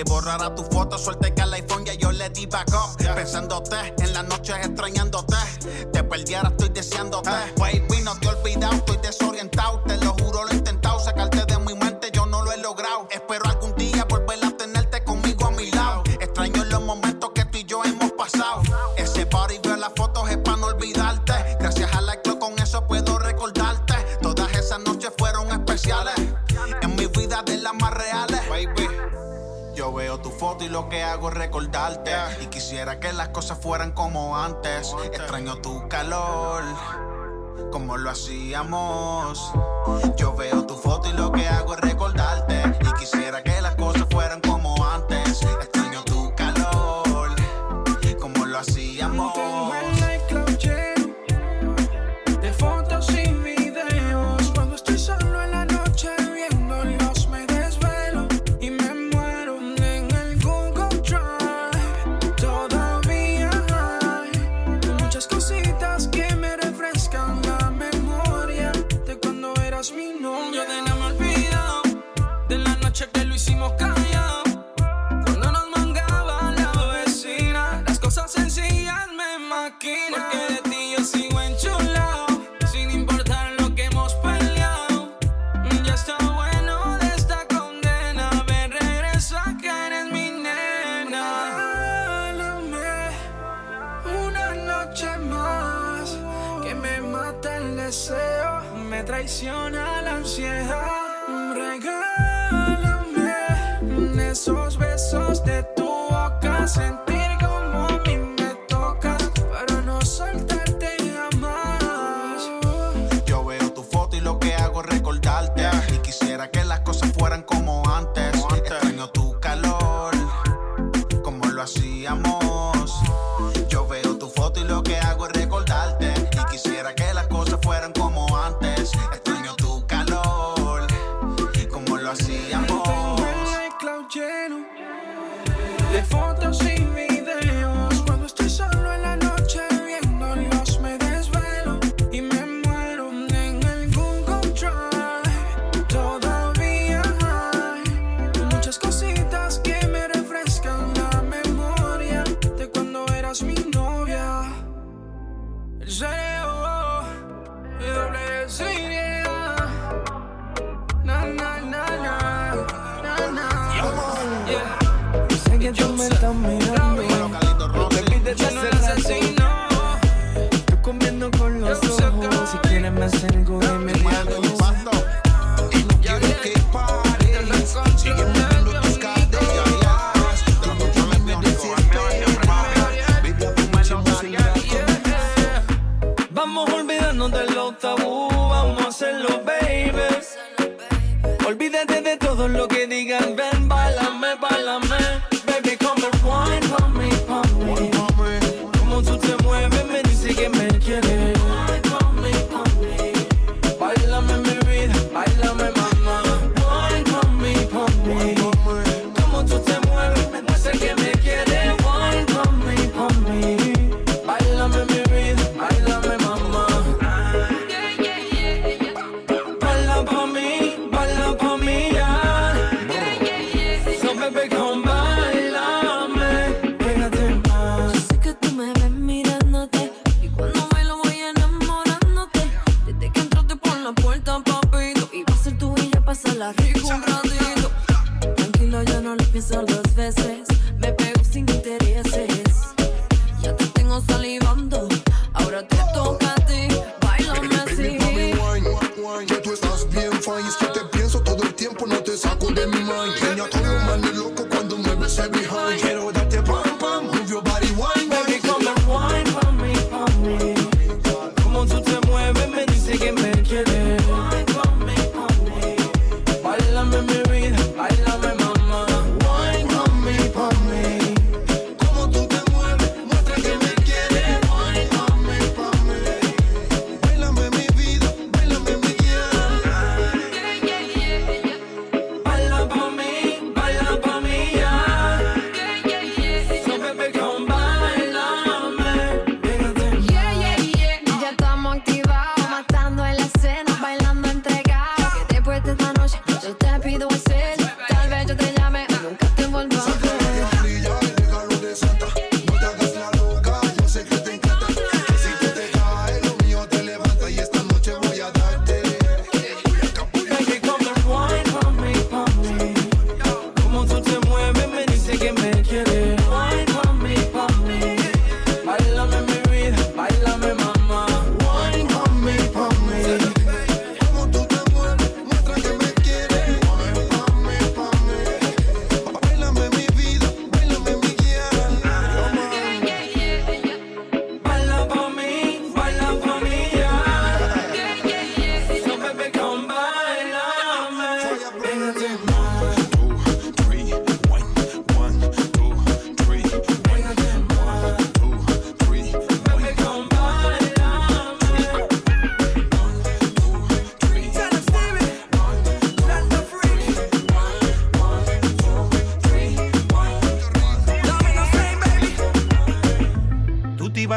que borrara tu foto, suerte que al iPhone ya yo le di back up. Pensándote, en las noches extrañándote, te perdiera, estoy deseándote. Ah. calor, como lo hacíamos. single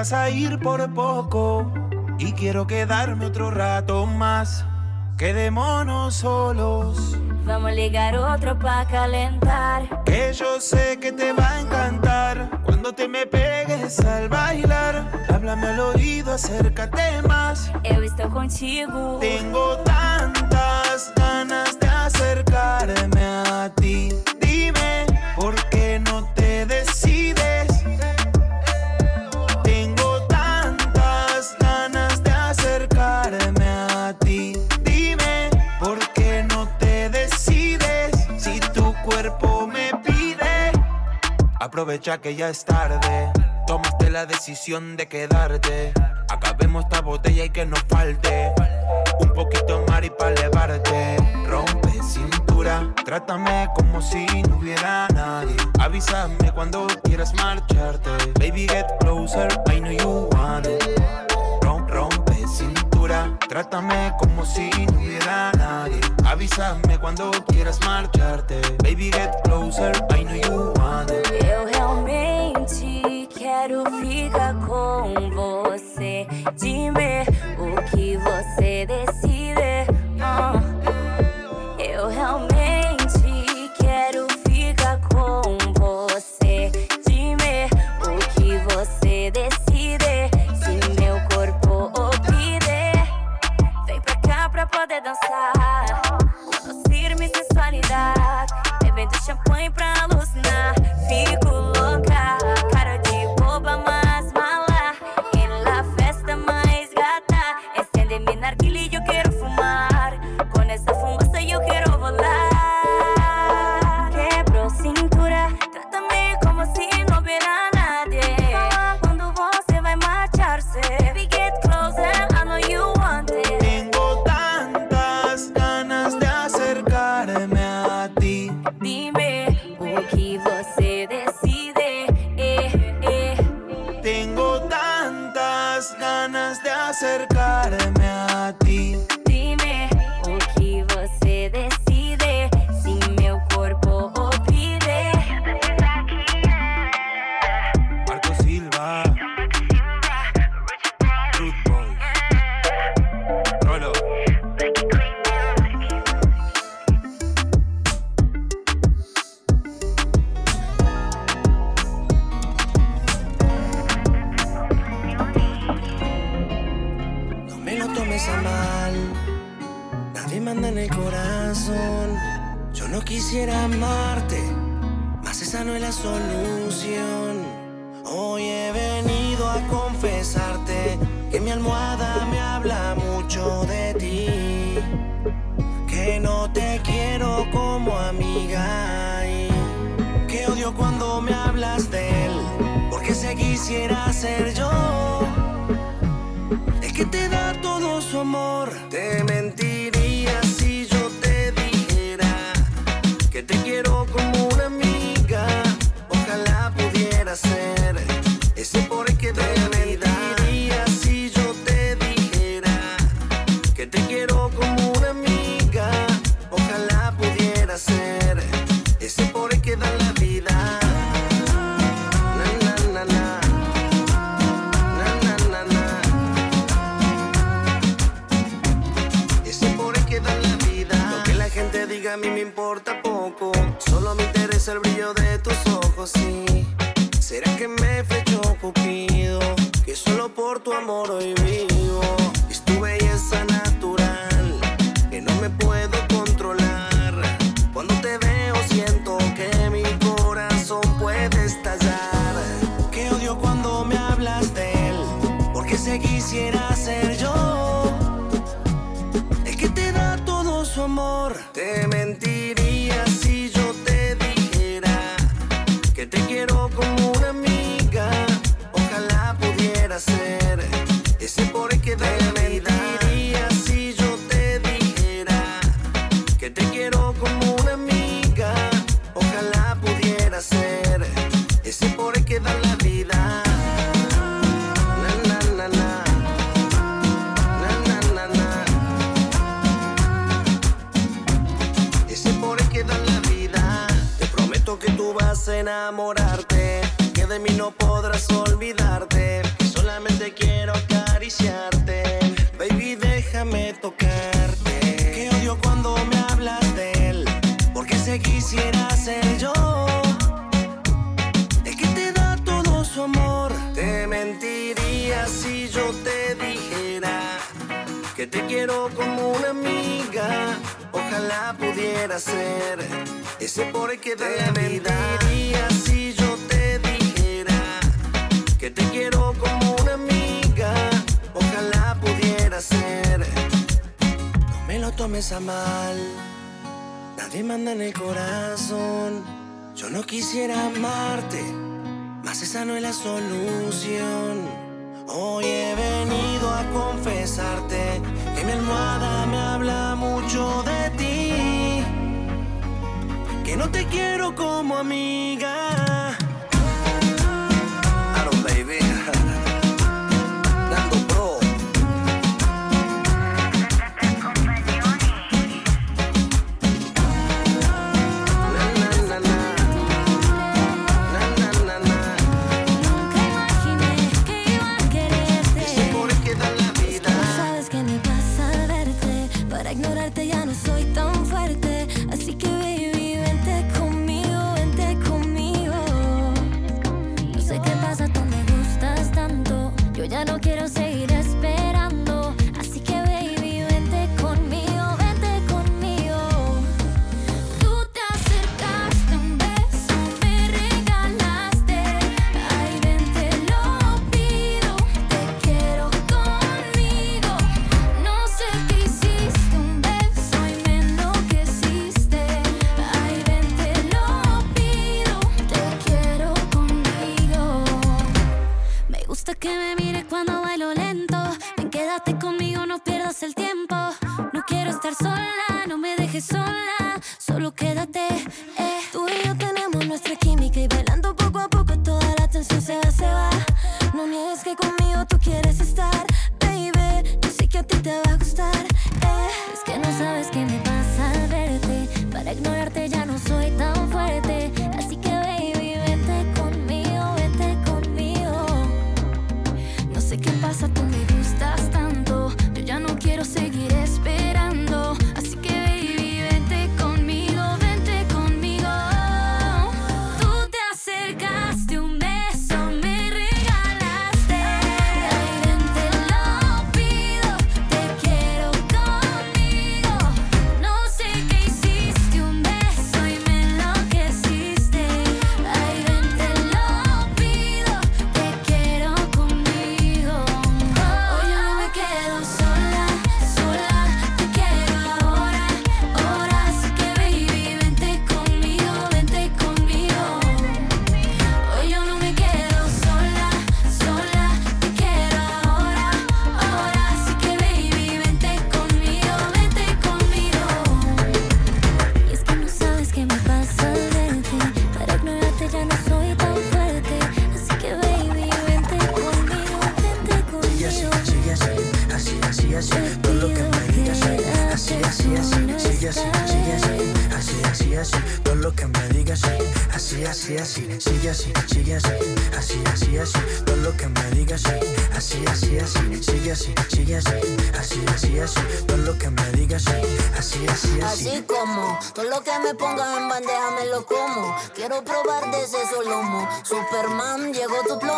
vas a ir por poco y quiero quedarme otro rato más. Quedémonos solos. Vamos a ligar otro pa' calentar. Que yo sé que te va a encantar. Cuando te me pegues al bailar, háblame al oído, acércate más. Eu estou contigo. Tengo escucha que ya es tarde. Tomaste la decisión de quedarte. Acabemos esta botella y que nos falte. Un poquito mar y para elevarte. Rompe cintura, trátame como si no hubiera nadie. Avísame cuando quieras marcharte. Baby, get closer, I know you want it hora. Trátame como si no hubiera nadie. Avísame cuando quieras marcharte. Baby, get closer, I know you want it. Eu realmente quero ficar com você. Dime o que você decide. las ganas de acercar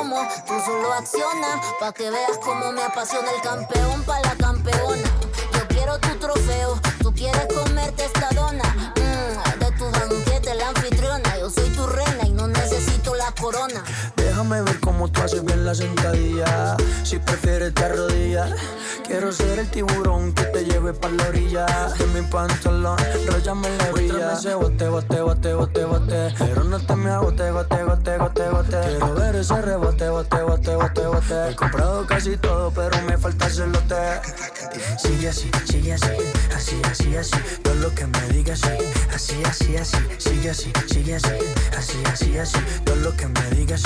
Tú solo acciona pa' que veas cómo me apasiona el campeón pa' la campeona. Yo quiero tu trofeo. Tú quieres comerte esta dona. Mm, de tu banquete, la anfitriona. Yo soy tu reina y no necesito la corona. Déjame ver cómo tú haces bien la sentadilla. Si prefieres te arrodillas. Quiero ser el tiburón que te lleve pa' la orilla. De mi pantalón, róllame la orilla. ese bote, bote, bote, bote, bote. Pero no te me agote, gote, gote, gote, gote. Quiero ver ese rebote, bote, bote, bote, bote. He comprado casi todo, pero me falta el celote. Sigue así, sigue así, así, así, así. Todo lo que me digas, así, así, así. Sigue así, sigue así, así, así, así. Todo lo que me digas,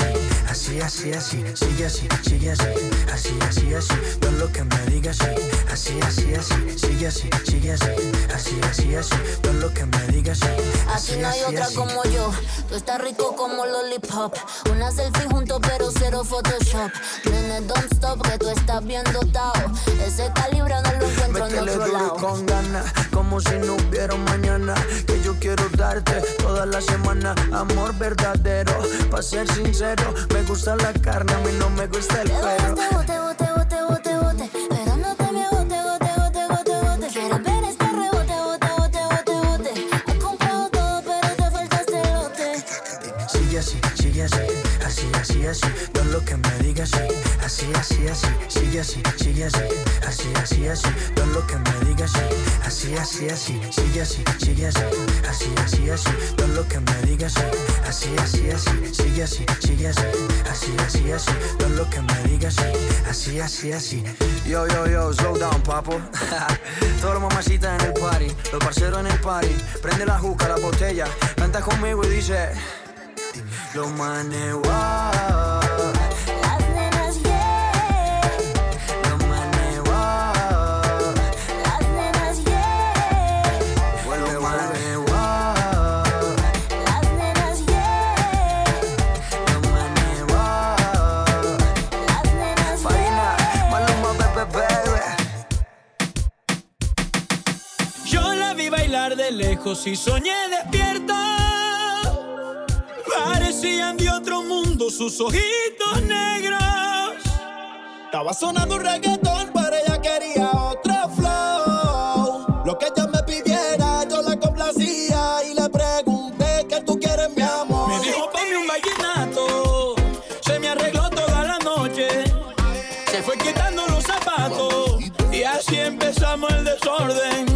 así, así, así. Sigue así, sigue así, así, así, así. Todo lo que me digas, así, así, así. Sigue así, sigue así, así, así, así. Todo lo que me digas, Aquí así, no hay así, otra así. como yo. Tú estás rico como lollipop. Una selfie juntos, pero cero Photoshop. Nene, don't stop, que tú estás bien dotado. Ese calibre no lo encuentro en otro duro lado. y con ganas, como si no hubiera mañana. Que yo quiero darte toda la semana. Amor verdadero, para ser sincero. Me gusta la carne, a mí no me gusta el Te así, todo lo que me digas sí, así, así, así, sigue así, sigue así, así, así, así, todo lo que me digas sí, así, así, así, sigue así, sigue así, así, así, así, todo lo que me digas sí, así, así, así, sigue así, sigue así, así, así, así, todo lo que me digas sí, así, así, así. Yo, yo, yo, slow down, papo. todo lo mamacita en el party, los parceros en el party, prende la juca, la botella, canta conmigo y dice. Lo manes, wow. lejos y soñé despierta. Parecían de otro mundo sus ojitos negros. Estaba sonando un reggaetón, pero ella quería otro flow. Lo que ella me pidiera, yo la complacía y le pregunté que tú quieres mi amor. Me dijo ponme un vallenato, se me arregló toda la noche. Se fue quitando los zapatos y así empezamos el desorden.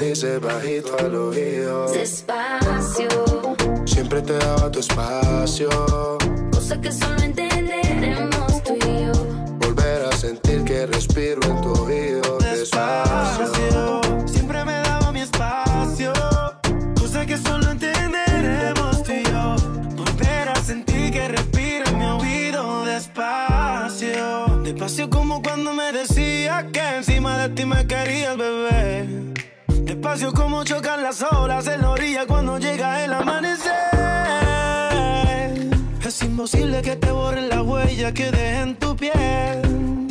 Dices bajito al oído Despacio. Si Siempre te daba tu espacio. Cosa que solo entenderemos tú y yo. Volver a sentir que respiro en tu oído despacio. Siempre me daba mi espacio. Cosa que solo entenderemos tú y yo. Volver a sentir que respiro en mi oído despacio. Despacio como cuando me decías que encima de ti me querías, bebé. Despacio como chocan las olas en la orilla cuando llega el amanecer. Es imposible que te borren la huella que deje en tu piel.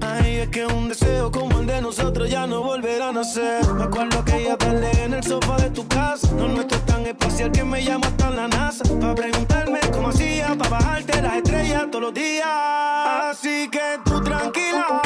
Ay, es que un deseo como el de nosotros ya no volverá a nacer. Me acuerdo que ya tarde en el sofá de tu casa. No nuestro es tan espacial que me llama hasta la NASA. Para preguntarme cómo hacía, para bajarte las estrellas todos los días. Así que tú tranquila,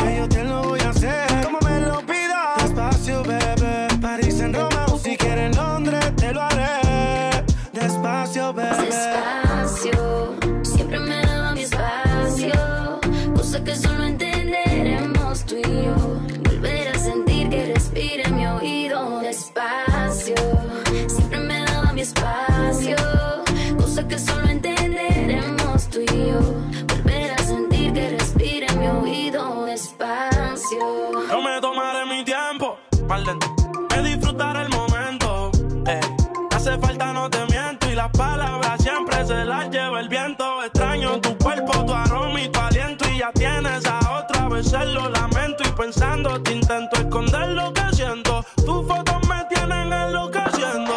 palabras siempre se las lleva el viento. Extraño tu cuerpo, tu aroma y tu aliento. Y ya tienes a otra vez, lo lamento. Y pensando, te intento esconder lo que siento. Tus fotos me tienen enloqueciendo.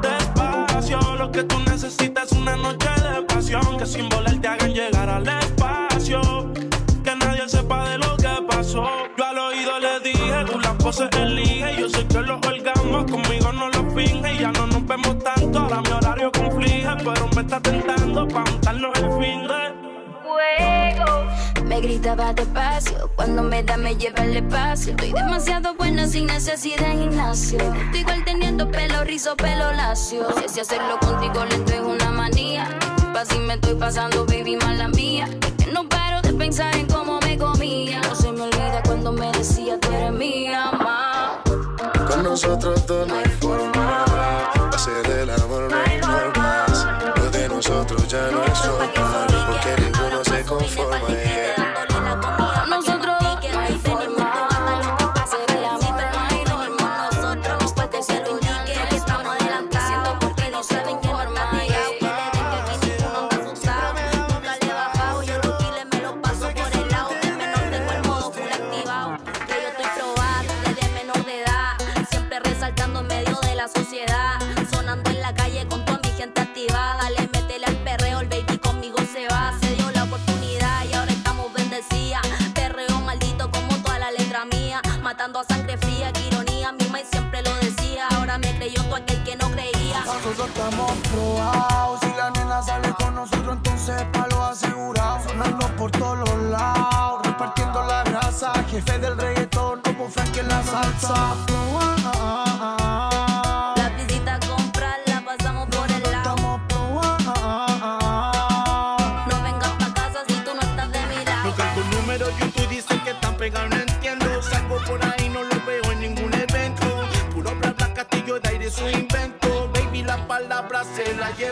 Despacio, lo que tú necesitas es una noche de pasión. Que sin volar te hagan llegar al espacio. Que nadie sepa de lo que pasó. Yo al oído le dije, tú las poses elige. Yo sé que los está tentando pa' untarnos el fin de. fuego. Me gritaba despacio, cuando me da me lleva el espacio. Estoy demasiado buena sin necesidad de gimnasio. Estoy igual teniendo pelo rizo, pelo lacio. Si así hacerlo contigo lento es una manía. Disculpa si me estoy pasando, baby, mala mía. Es que no paro de pensar en cómo me comía. No se me olvida cuando me decía tú eres mía, ma. Con nosotros dos no hay forma. Hacer el amor ya no es normal. Porque ninguno se conforma. yeah.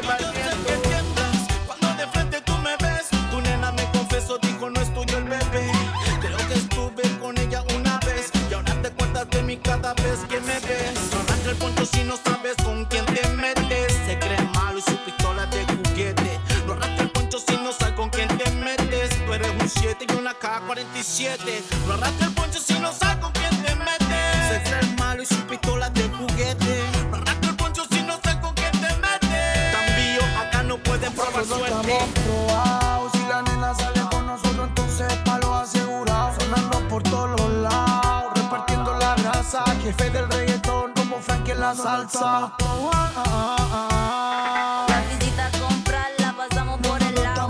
Cuando de frente tú me ves, tu nena me confesó, dijo no es tuyo el bebé. Creo que estuve con ella una vez, Y ahora te cuentas de mí cada vez que me ves. No arrastre el poncho si no sabes con quién te metes. Se cree malo y su pistola te juguete. No arrastre el poncho si no salgo con quién te metes. Tú eres un siete y una K 47. No arrastre el poncho si no salgo con quién te metes. Se cree malo y su pistola La salsa. La visita a comprar la pasamos por el lado.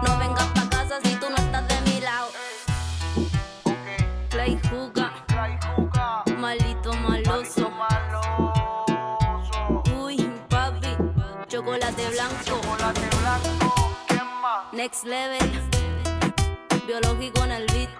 No vengas pa' casa si tú no estás de mi lado. Play juca, malito maloso. Uy, papi, chocolate blanco. Next level, biológico en el beat.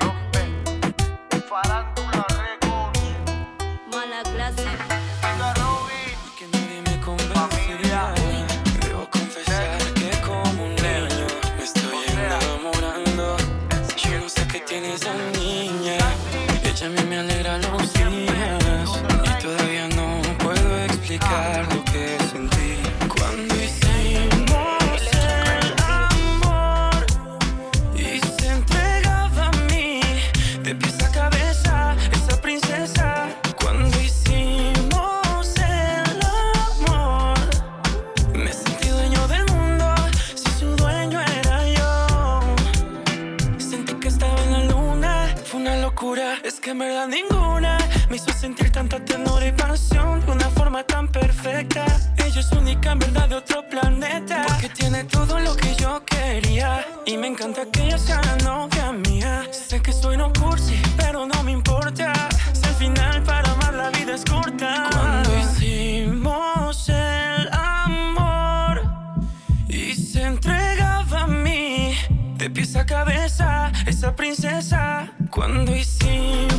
verdad ninguna me hizo sentir tanta ternura y pasión de una forma tan perfecta. Ella es única en verdad de otro planeta porque tiene todo lo que yo quería y me encanta que ella sea la novia mía. Sé que soy no cursi, pero no me importa. Si al final para amar la vida es corta. Cuando hicimos el amor y se entregaba a mí de pies a cabeza esa princesa cuando hicimos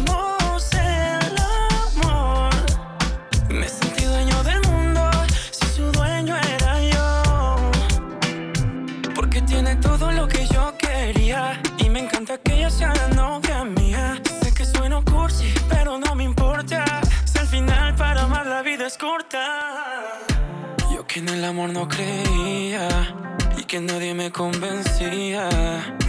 me convencía.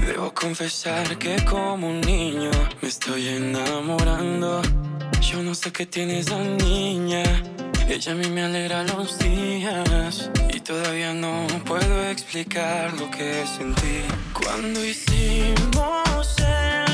Debo confesar que como un niño me estoy enamorando. Yo no sé qué tiene esa niña. Ella a mí me alegra los días y todavía no puedo explicar lo que sentí cuando hicimos el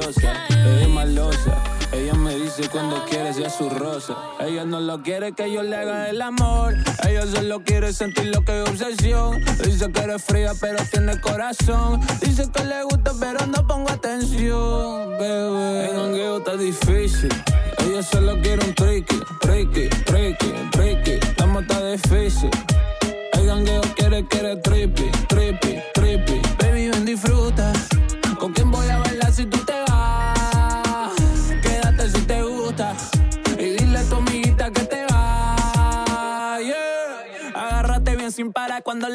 ella es malosa. Ella me dice cuando quiere ser su rosa. Ella no lo quiere que yo le haga el amor. Ella solo quiere sentir lo que es obsesión. Dice que eres fría, pero tiene corazón. Dice que le gusta, pero no pongo atención, bebé. En jangueo está difícil. Ella solo quiere un tricky, tricky, tricky, tricky. Estamos está difícil. El gangueo quiere, quiere trippy, trippy, trippy.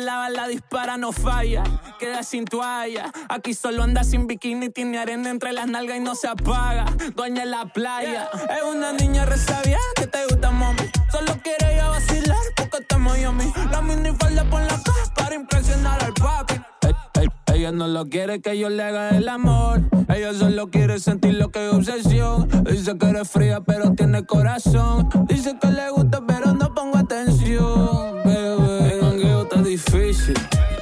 La bala dispara, no falla. Queda sin toalla. Aquí solo anda sin bikini. Tiene arena entre las nalgas y no se apaga. Dueña en la playa. Es una niña resabia que te gusta, mami. Solo quiere ir a vacilar porque estamos Miami. La minifalda por la casa para impresionar al papi. Ella no lo quiere que yo le haga el amor. Ella solo quiere sentir lo que es obsesión. Dice que eres fría, pero tiene corazón. Dice que le gusta, pero no pongo atención. Difícil.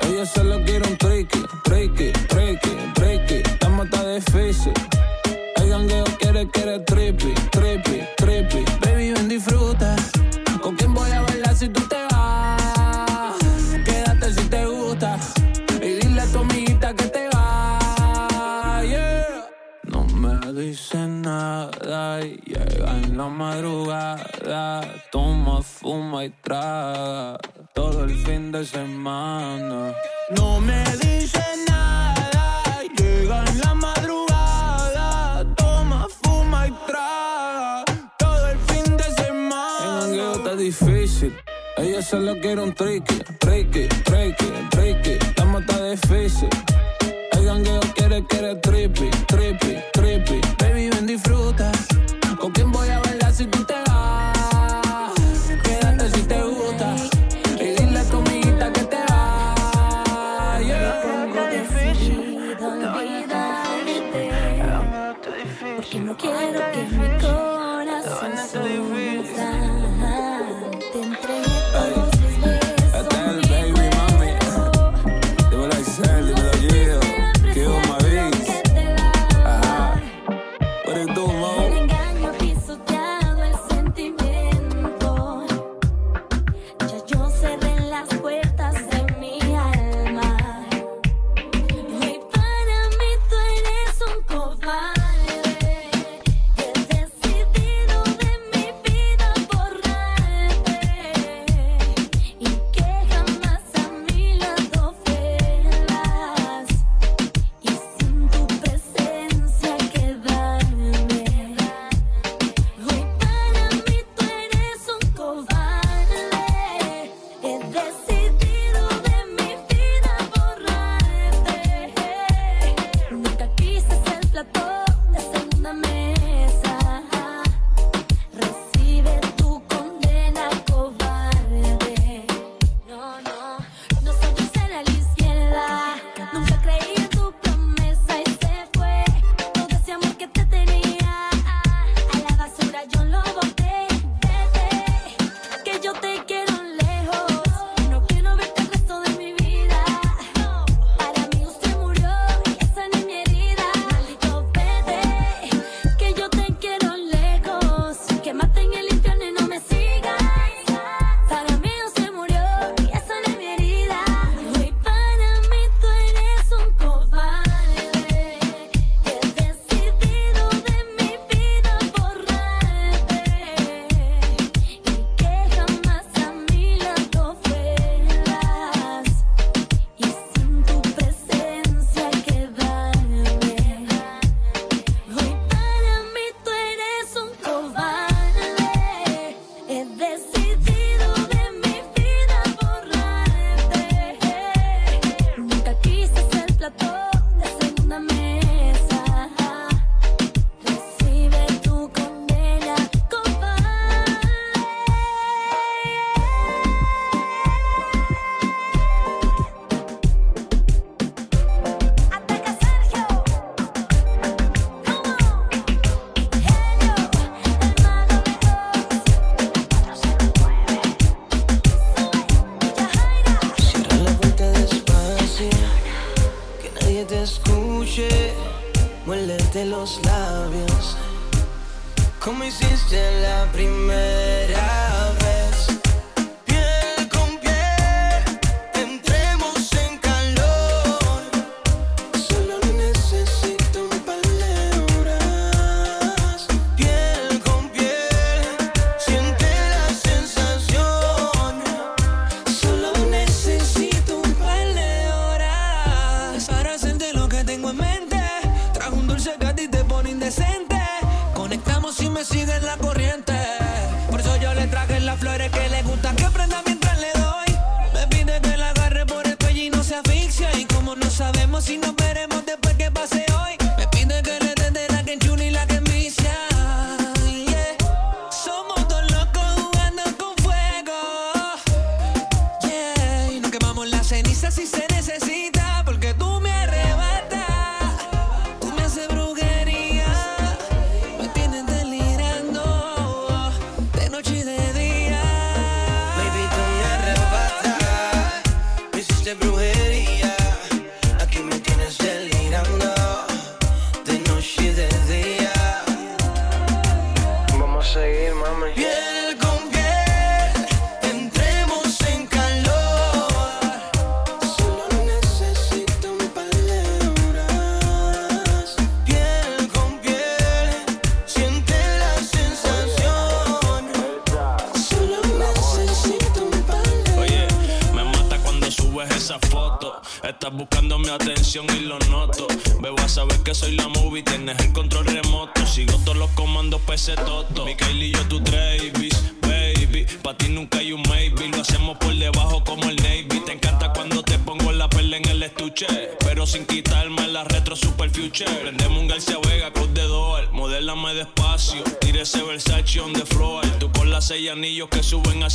Ella solo quiere un tricky, tricky, tricky, tricky. Estamos está difícil. El jangueo quiere, quiere trippy, trippy, trippy. Baby, ven, disfruta. ¿Con quién voy a bailar si tú te vas? Quédate si te gusta. Y dile a tu amiguita que te va. No me dice nada y llega en la madrugada. Toma, fuma y traga todo el fin de semana. No me dice nada llega en la madrugada. Toma, fuma y traga todo el fin de semana. Jangueo está difícil. Ella solo quiere un tricky, tricky, tricky, tricky. Estamos está difícil. El gangueo quiere, quiere trippy, trippy, trippy.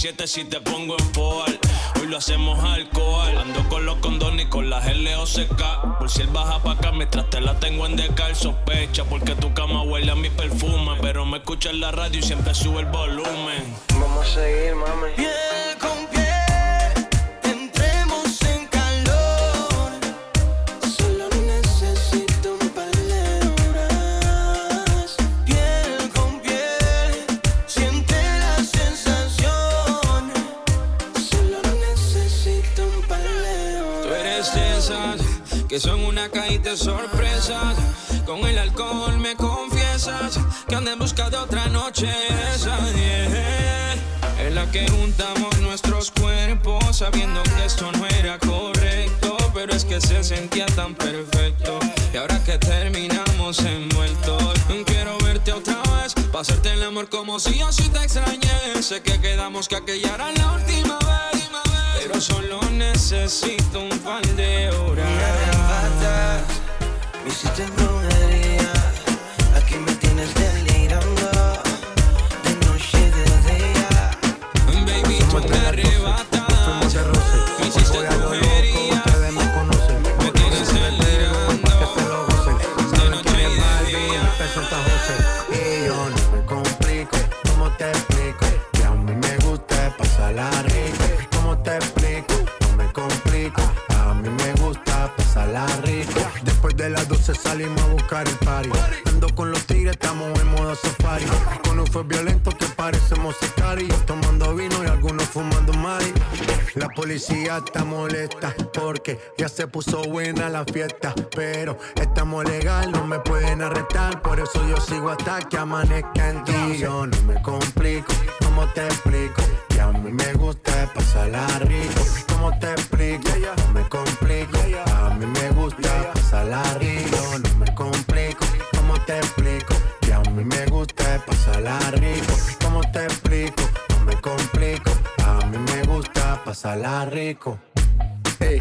7 si te pongo en foal. Hoy lo hacemos alcohol. Ando con los condones y con las LOCK. Por si él baja pa' acá mientras te la tengo en decal. Sospecha porque tu cama huele a mi perfume. Pero me escucha en la radio y siempre sube el volumen. Vamos a seguir, mami. sabiendo que esto no era correcto, pero es que se sentía tan perfecto. Y ahora que terminamos envueltos, quiero verte otra vez, pa' hacerte el amor como si yo sí te extrañé. Sé que quedamos que aquella era la última vez, pero solo necesito un par de horas. Me hiciste se puso buena la fiesta. Pero estamos legal, no me pueden arrestar. Por eso yo sigo hasta que amanezca en ti. Yo no me complico, ¿cómo te explico? Que a mí me gusta pasarla rico. ¿Cómo te explico? No me complico. A mí me gusta pasarla rico. No me complico, ¿cómo te explico? Que a mí me gusta pasarla rico. ¿Cómo te explico? No me complico. A mí me gusta pasarla rico. Hey.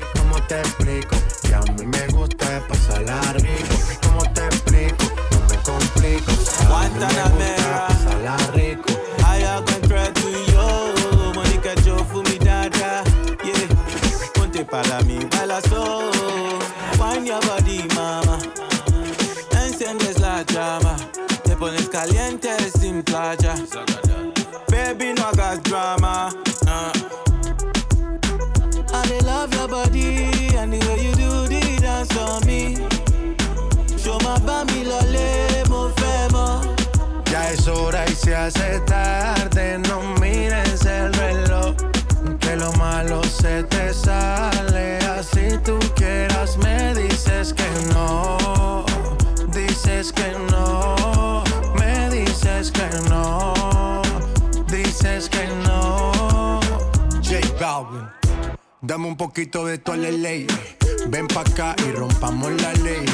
¿cómo te explico? Que a mí me gusta pasarla rico. ¿Cómo te explico? No me complico. A mí me gusta pasarla rico. I encontré tú y yo, Mónica, yo fui mi dada, yeah. Ponte para mí, hace tarde, no mires el reloj. Que lo malo se te sale, así tú quieras me dices que no. Dices que no, me dices que no. Dices que no. J Balvin. Dame un poquito de tu ley. Ven pa' acá y rompamos la ley.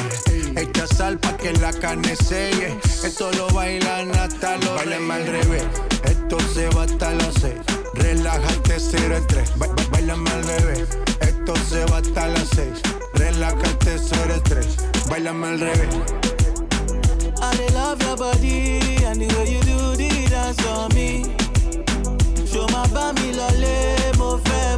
Echa sal pa' que la carne selle. Esto lo bailan hasta los Bailan al revés. Esto se va hasta las seis. Relájate, cero el tres. Ba- ba- Bailame al revés. Esto se va hasta las seis. Relájate, cero el tres. Bailame al revés. I love your body and the way you do the dance on me. Show my bami lole, mo fẹ́.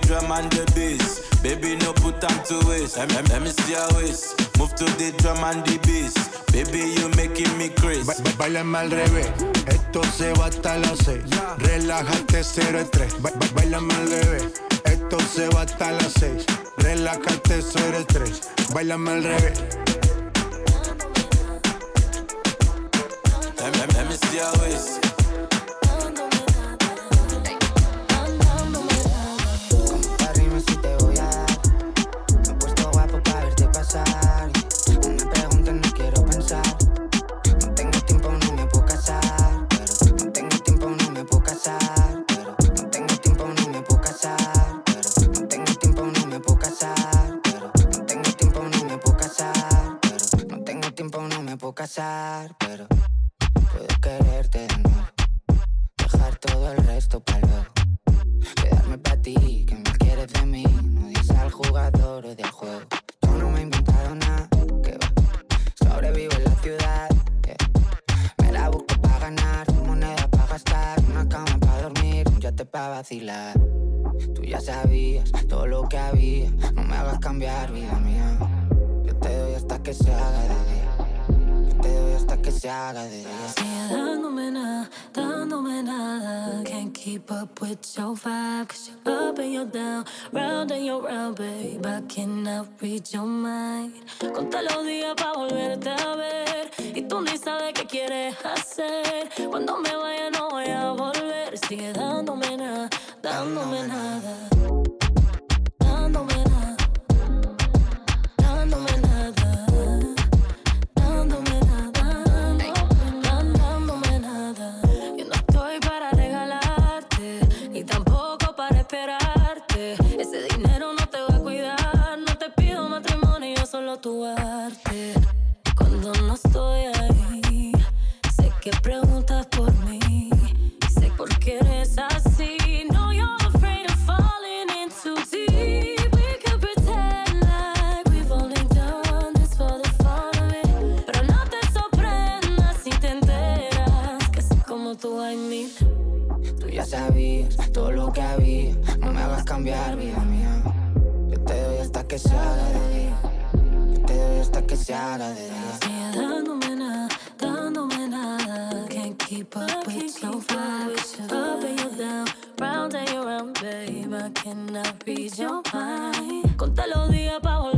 The drum and the bass. Baby, no put time to waste. Let me, let me see your waist. Move to the drum and the bass. Baby, you making me crazy. Ba- Bailame al revés, esto se va hasta las seis. Relájate, cero estrés. Ba- ba- Bailame al revés, esto se va hasta las seis. Relájate, cero estrés. Bailame al revés. Let me, let me see your waist. Tú ya sabías todo lo que había. No me hagas cambiar, vida mía. Yo te doy hasta que se haga de día. Yo te doy hasta que se haga de día. Up with your vibe, cause you're up and you're down, round and you're round, babe. I cannot read your mind. Conta los días pa' volverte a ver. Y tú ni sabes qué quieres hacer. Cuando me vaya, no voy a volver. Sigue dándome nada, dándome nada. cuando no estoy ahí. Sé que preguntas por mí, sé por qué eres así. No, you're afraid of falling in too deep. We can pretend like we've only done this for the fun. Pero no te sorprendas si te enteras que soy como tú en mí. Tú ya sabías todo lo que había. No me hagas cambiar, vida mía. Yo te doy hasta que se haga de día que se hará de nada. Sigue dándome nada, dándome nada. Can't keep up with your vibes. Up and you're down, round and you're round, babe. I cannot read your mind. Conta los días pa' volver.